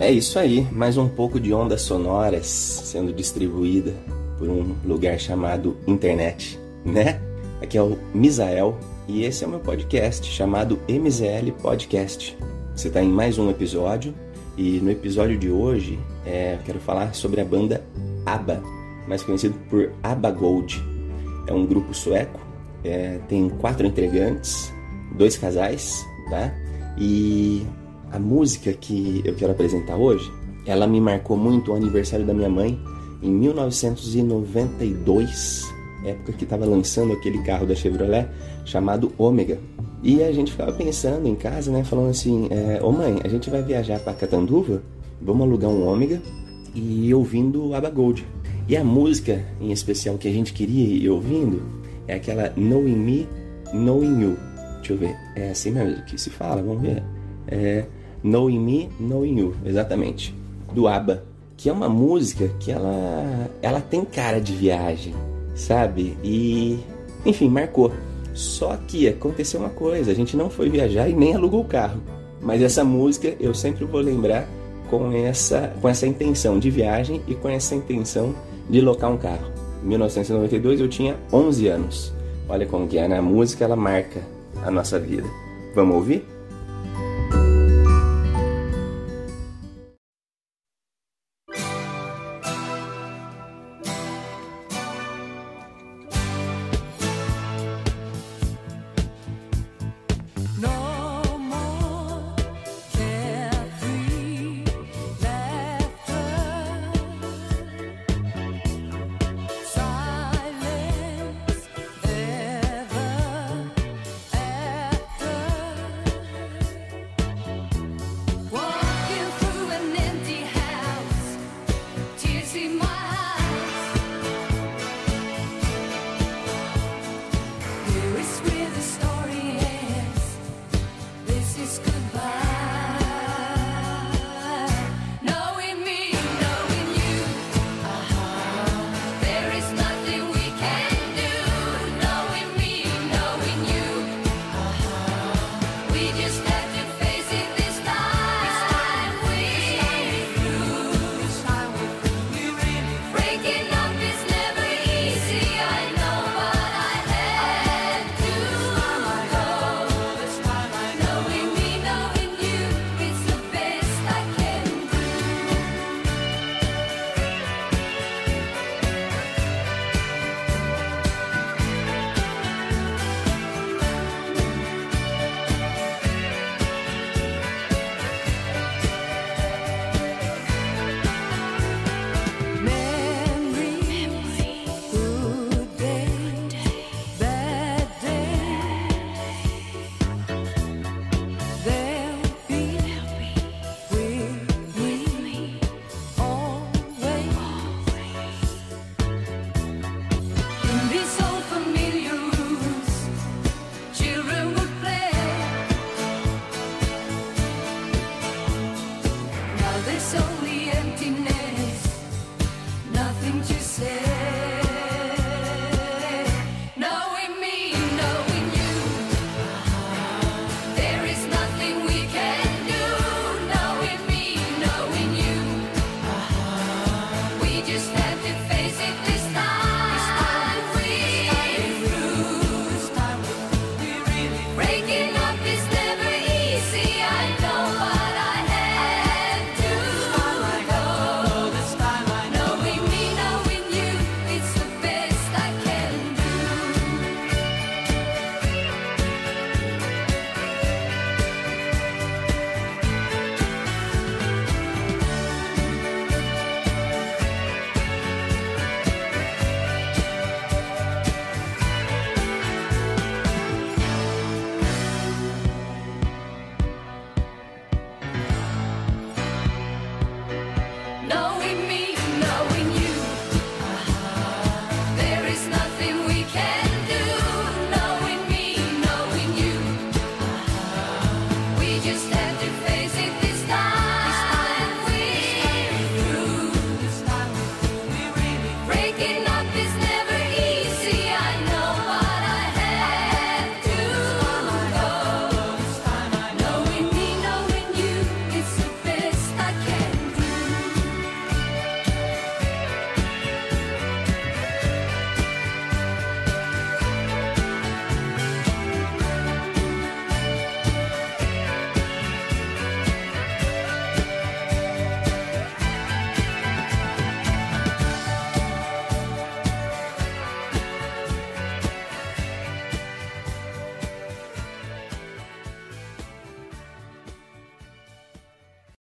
É isso aí, mais um pouco de ondas sonoras sendo distribuída por um lugar chamado internet, né? Aqui é o Misael e esse é o meu podcast chamado MZL Podcast. Você está em mais um episódio e no episódio de hoje é, eu quero falar sobre a banda ABBA, mais conhecido por ABBA Gold. É um grupo sueco, é, tem quatro integrantes, dois casais, tá? E a música que eu quero apresentar hoje, ela me marcou muito o aniversário da minha mãe em 1992, época que estava lançando aquele carro da Chevrolet chamado Ômega. E a gente ficava pensando em casa, né, falando assim: é, Ô mãe, a gente vai viajar para Catanduva, vamos alugar um Ômega e ir ouvindo Aba Gold. E a música em especial que a gente queria ir ouvindo é aquela Knowing Me, Knowing You. Deixa eu ver, é assim mesmo que se fala, vamos ver. É, Knowing Me, Knowing You, exatamente, do ABBA, que é uma música que ela, ela tem cara de viagem, sabe? E, enfim, marcou. Só que aconteceu uma coisa, a gente não foi viajar e nem alugou o carro. Mas essa música eu sempre vou lembrar com essa, com essa intenção de viagem e com essa intenção de locar um carro. Em 1992 eu tinha 11 anos. Olha como que é, né? A música ela marca a nossa vida. Vamos ouvir? goodbye.